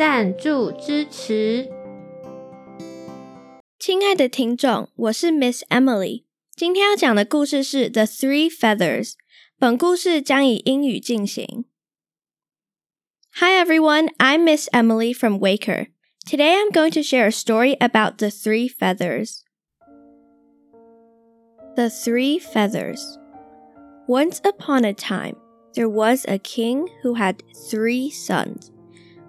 赞助支持，亲爱的听众，我是 Miss Emily。今天要讲的故事是《The Three Feathers》。本故事将以英语进行。Hi everyone, I'm Miss Emily from Waker. Today I'm going to share a story about the three feathers. The Three Feathers. Once upon a time, there was a king who had three sons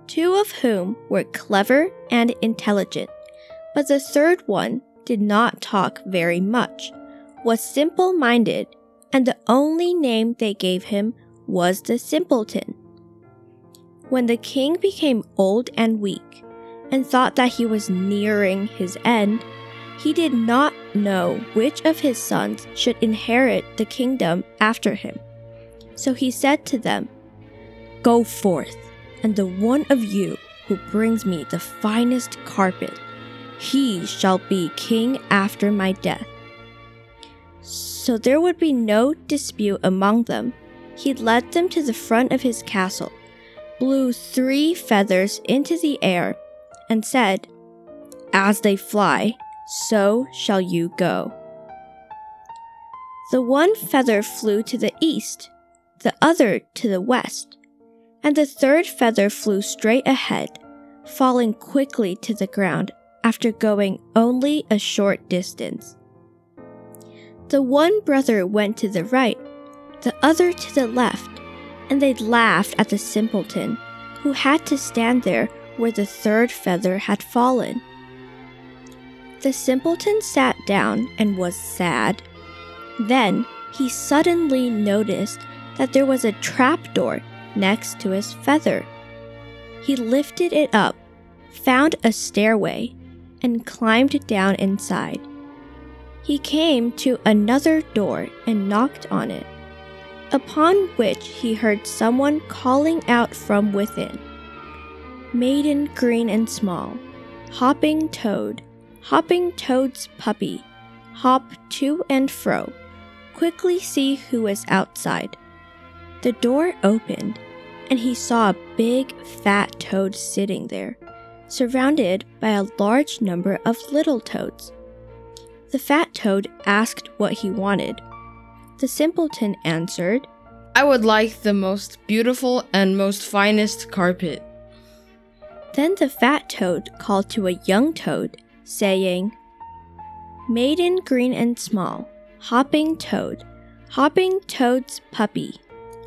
two of whom were clever and intelligent, but the third one did not talk very much, was simple minded, and the only name they gave him was the simpleton. When the king became old and weak, and thought that he was nearing his end, he did not know which of his sons should inherit the kingdom after him. So he said to them, Go forth and the one of you who brings me the finest carpet, he shall be king after my death. So there would be no dispute among them. He led them to the front of his castle, blew three feathers into the air, and said, As they fly, so shall you go. The one feather flew to the east, the other to the west and the third feather flew straight ahead, falling quickly to the ground after going only a short distance. The one brother went to the right, the other to the left, and they laughed at the simpleton, who had to stand there where the third feather had fallen. The simpleton sat down and was sad. Then he suddenly noticed that there was a trapdoor next to his feather. He lifted it up, found a stairway, and climbed down inside. He came to another door and knocked on it, upon which he heard someone calling out from within Maiden green and small, hopping toad, hopping toad's puppy, hop to and fro, quickly see who is outside. The door opened, and he saw a big fat toad sitting there, surrounded by a large number of little toads. The fat toad asked what he wanted. The simpleton answered, I would like the most beautiful and most finest carpet. Then the fat toad called to a young toad, saying, Maiden green and small, hopping toad, hopping toad's puppy,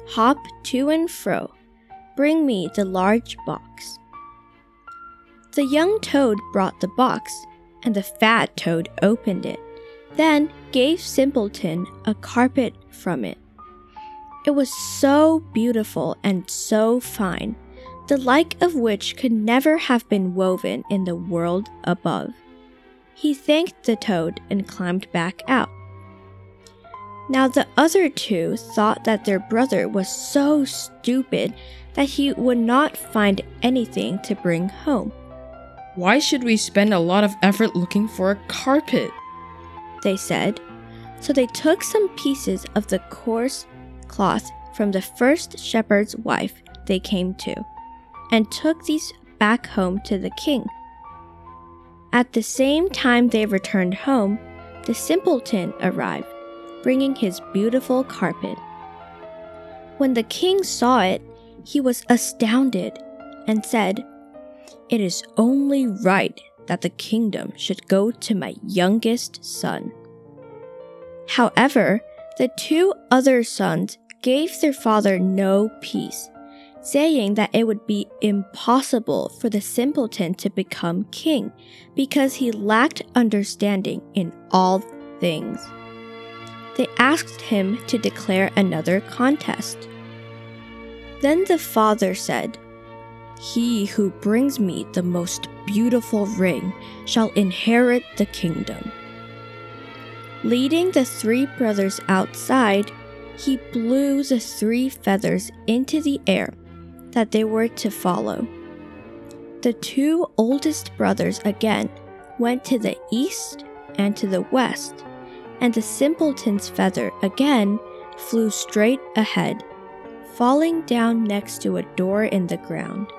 hop to and fro, bring me the large box. The young toad brought the box, and the fat toad opened it, then gave Simpleton a carpet from it. It was so beautiful and so fine, the like of which could never have been woven in the world above. He thanked the toad and climbed back out. Now the other two thought that their brother was so stupid that he would not find anything to bring home. Why should we spend a lot of effort looking for a carpet? They said. So they took some pieces of the coarse cloth from the first shepherd's wife they came to, and took these back home to the king. At the same time they returned home, the simpleton arrived bringing his beautiful carpet. When the king saw it, he was astounded and said, It is only right that the kingdom should go to my youngest son. However, the two other sons gave their father no peace, saying that it would be impossible for the simpleton to become king because he lacked understanding in all things they asked him to declare another contest. Then the father said, He who brings me the most beautiful ring shall inherit the kingdom. Leading the three brothers outside, he blew the three feathers into the air that they were to follow. The two oldest brothers again went to the east and to the west, and the simpleton's feather again flew straight ahead, falling down next to a door in the ground.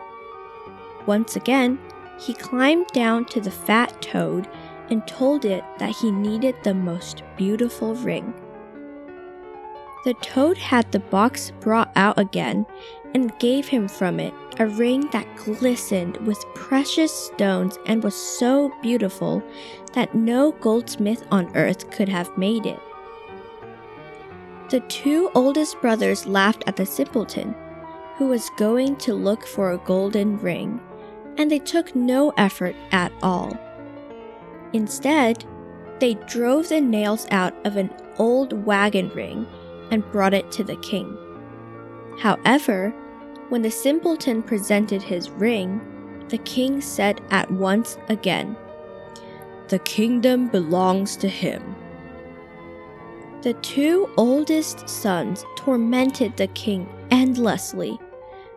Once again, he climbed down to the fat toad and told it that he needed the most beautiful ring. The toad had the box brought out again and gave him from it a ring that glistened with precious stones and was so beautiful that no goldsmith on earth could have made it. The two oldest brothers laughed at the simpleton, who was going to look for a golden ring, and they took no effort at all. Instead, they drove the nails out of an old wagon ring and brought it to the king. However, when the simpleton presented his ring, the king said at once again, The kingdom belongs to him. The two oldest sons tormented the king endlessly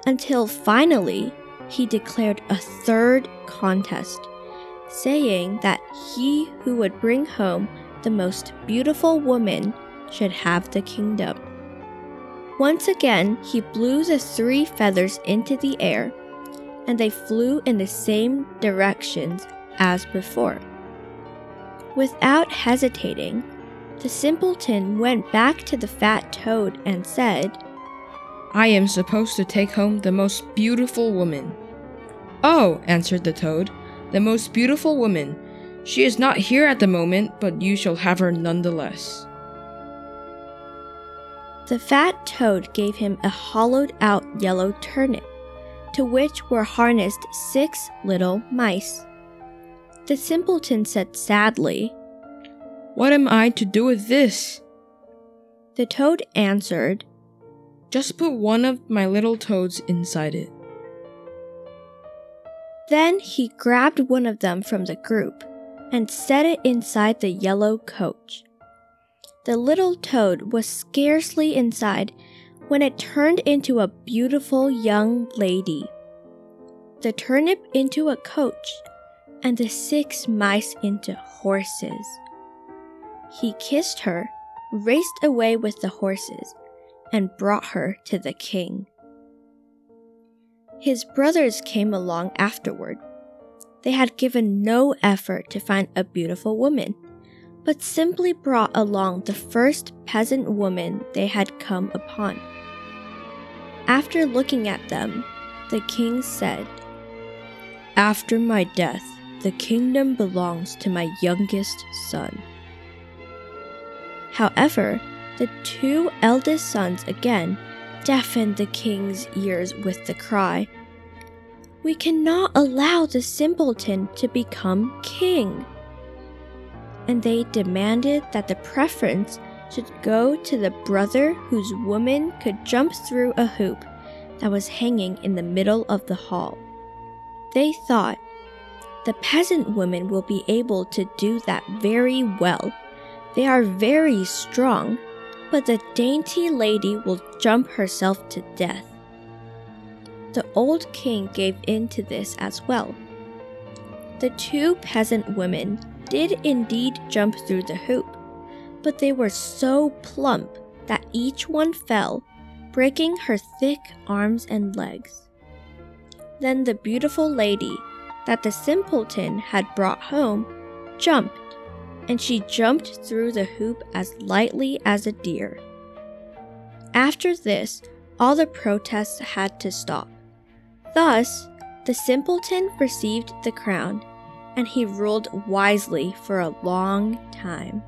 until finally he declared a third contest, saying that he who would bring home the most beautiful woman should have the kingdom. Once again, he blew the three feathers into the air, and they flew in the same directions as before. Without hesitating, the simpleton went back to the fat toad and said, I am supposed to take home the most beautiful woman. Oh, answered the toad, the most beautiful woman. She is not here at the moment, but you shall have her nonetheless. The fat toad gave him a hollowed out yellow turnip, to which were harnessed six little mice. The simpleton said sadly, What am I to do with this? The toad answered, Just put one of my little toads inside it. Then he grabbed one of them from the group and set it inside the yellow coach. The little toad was scarcely inside when it turned into a beautiful young lady. The turnip into a coach, and the six mice into horses. He kissed her, raced away with the horses, and brought her to the king. His brothers came along afterward. They had given no effort to find a beautiful woman but simply brought along the first peasant woman they had come upon. After looking at them, the king said, After my death, the kingdom belongs to my youngest son. However, the two eldest sons again deafened the king's ears with the cry, We cannot allow the simpleton to become king and they demanded that the preference should go to the brother whose woman could jump through a hoop that was hanging in the middle of the hall. They thought, the peasant women will be able to do that very well. They are very strong, but the dainty lady will jump herself to death. The old king gave in to this as well. The two peasant women did indeed jump through the hoop, but they were so plump that each one fell, breaking her thick arms and legs. Then the beautiful lady that the simpleton had brought home jumped, and she jumped through the hoop as lightly as a deer. After this, all the protests had to stop. Thus, the simpleton received the crown and he ruled wisely for a long time.